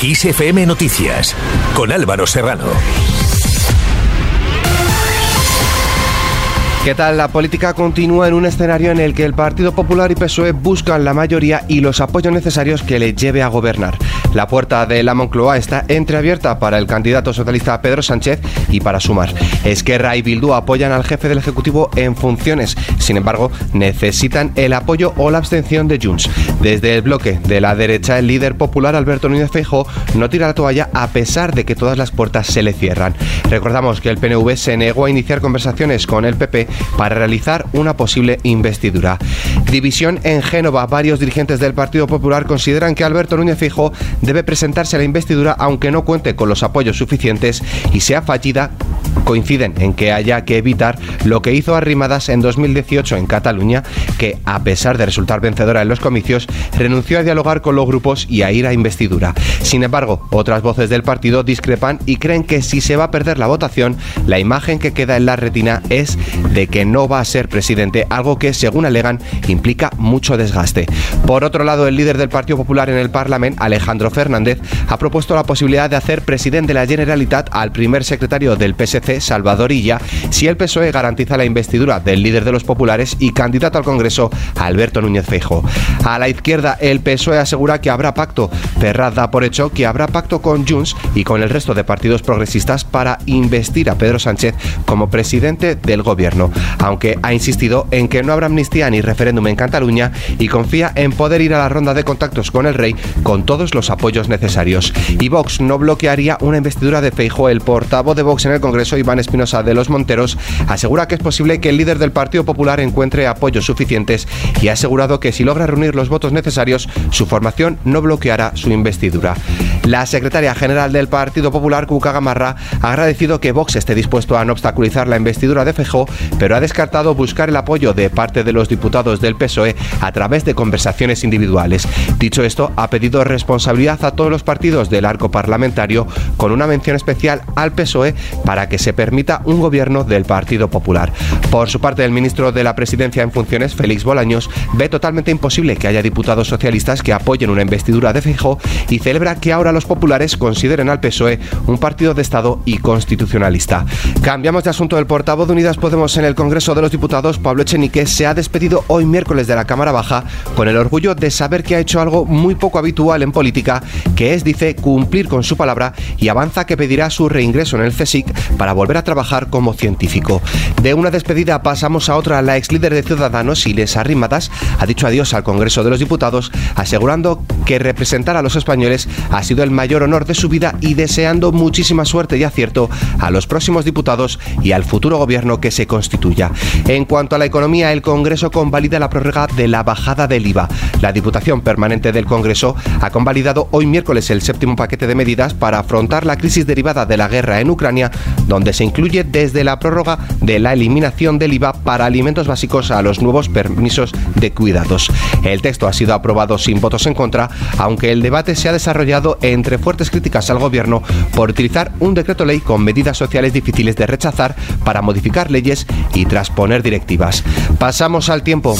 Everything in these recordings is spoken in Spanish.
ISFM Noticias con Álvaro Serrano. ¿Qué tal? La política continúa en un escenario en el que el Partido Popular y PSOE buscan la mayoría y los apoyos necesarios que le lleve a gobernar. La puerta de la Moncloa está entreabierta para el candidato socialista Pedro Sánchez y para sumar. Esquerra y Bildu apoyan al jefe del Ejecutivo en funciones. Sin embargo, necesitan el apoyo o la abstención de Junts. Desde el bloque de la derecha, el líder popular Alberto Núñez Feijóo no tira la toalla a pesar de que todas las puertas se le cierran. Recordamos que el PNV se negó a iniciar conversaciones con el PP para realizar una posible investidura. División en Génova. Varios dirigentes del Partido Popular consideran que Alberto Núñez Fijo debe presentarse a la investidura aunque no cuente con los apoyos suficientes y sea fallida coinciden en que haya que evitar lo que hizo Arrimadas en 2018 en Cataluña, que a pesar de resultar vencedora en los comicios, renunció a dialogar con los grupos y a ir a investidura. Sin embargo, otras voces del partido discrepan y creen que si se va a perder la votación, la imagen que queda en la retina es de que no va a ser presidente, algo que, según alegan, implica mucho desgaste. Por otro lado, el líder del Partido Popular en el Parlamento, Alejandro Fernández, ha propuesto la posibilidad de hacer presidente de la Generalitat al primer secretario del PSC, Salvador Illa, si el PSOE garantiza la investidura del líder de los populares y candidato al Congreso, Alberto Núñez Feijo. A la izquierda, el PSOE asegura que habrá pacto. Ferraz da por hecho que habrá pacto con Junts y con el resto de partidos progresistas para investir a Pedro Sánchez como presidente del gobierno aunque ha insistido en que no habrá amnistía ni referéndum en Cataluña y confía en poder ir a la ronda de contactos con el rey con todos los apoyos necesarios. Y Vox no bloquearía una investidura de Feijo. El portavoz de Vox en el Congreso, Iván Espinosa de los Monteros, asegura que es posible que el líder del Partido Popular encuentre apoyos suficientes y ha asegurado que si logra reunir los votos necesarios, su formación no bloqueará su investidura. La secretaria general del Partido Popular, Cuca Gamarra, ha agradecido que Vox esté dispuesto a no obstaculizar la investidura de Feijóo, pero ha descartado buscar el apoyo de parte de los diputados del PSOE a través de conversaciones individuales. Dicho esto, ha pedido responsabilidad a todos los partidos del arco parlamentario con una mención especial al PSOE para que se permita un gobierno del Partido Popular. Por su parte, el ministro de la Presidencia en funciones, Félix Bolaños, ve totalmente imposible que haya diputados socialistas que apoyen una investidura de Feijóo y celebra que ahora los populares consideren al PSOE un partido de Estado y constitucionalista. Cambiamos de asunto. El portavoz de Unidas Podemos en el Congreso de los Diputados, Pablo Echenique, se ha despedido hoy miércoles de la Cámara Baja con el orgullo de saber que ha hecho algo muy poco habitual en política, que es, dice, cumplir con su palabra y avanza que pedirá su reingreso en el CSIC para volver a trabajar como científico. De una despedida pasamos a otra. La ex líder de Ciudadanos, Iles Arrimadas, ha dicho adiós al Congreso de los Diputados, asegurando que representar a los españoles ha sido el mayor honor de su vida y deseando muchísima suerte y acierto a los próximos diputados y al futuro gobierno que se constituya. En cuanto a la economía, el Congreso convalida la prórroga de la bajada del IVA. La Diputación Permanente del Congreso ha convalidado hoy miércoles el séptimo paquete de medidas para afrontar la crisis derivada de la guerra en Ucrania, donde se incluye desde la prórroga de la eliminación del IVA para alimentos básicos a los nuevos permisos de cuidados. El texto ha sido aprobado sin votos en contra, aunque el debate se ha desarrollado entre fuertes críticas al gobierno por utilizar un decreto ley con medidas sociales difíciles de rechazar para modificar leyes y transponer directivas. Pasamos al tiempo.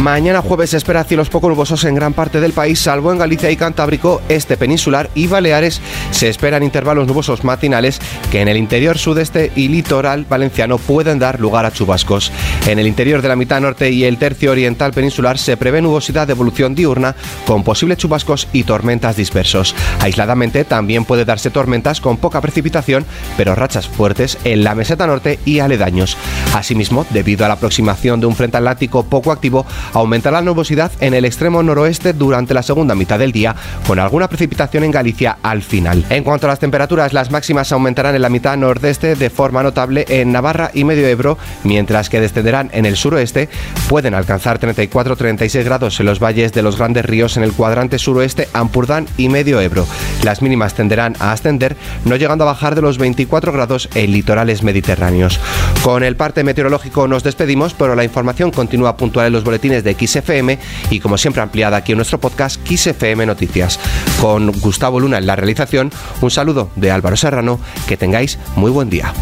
Mañana jueves se espera cielos poco nubosos en gran parte del país, salvo en Galicia y Cantábrico, este peninsular y Baleares. Se esperan intervalos nubosos matinales que en el interior sudeste y litoral valenciano pueden dar lugar a chubascos. En el interior de la mitad norte y el tercio oriental peninsular se prevé nubosidad de evolución diurna con posibles chubascos y tormentas dispersos. Aisladamente también puede darse tormentas con poca precipitación, pero rachas fuertes en la meseta norte y aledaños. Asimismo, debido a la aproximación de un frente atlántico poco activo, aumentará la nubosidad en el extremo noroeste durante la segunda mitad del día, con alguna precipitación en Galicia al final. En cuanto a las temperaturas, las máximas aumentarán en la mitad nordeste de forma notable en Navarra y Medio Ebro, mientras que descenderán en el suroeste, pueden alcanzar 34-36 grados en los valles de los grandes ríos en el cuadrante suroeste, Ampurdán y Medio Ebro. Las mínimas tenderán a ascender, no llegando a bajar de los 24 grados en litorales mediterráneos. Con el parte meteorológico nos despedimos, pero la información continúa puntual en los boletines de XFM y como siempre ampliada aquí en nuestro podcast XFM Noticias. Con Gustavo Luna en la realización, un saludo de Álvaro Serrano, que tengáis muy buen día.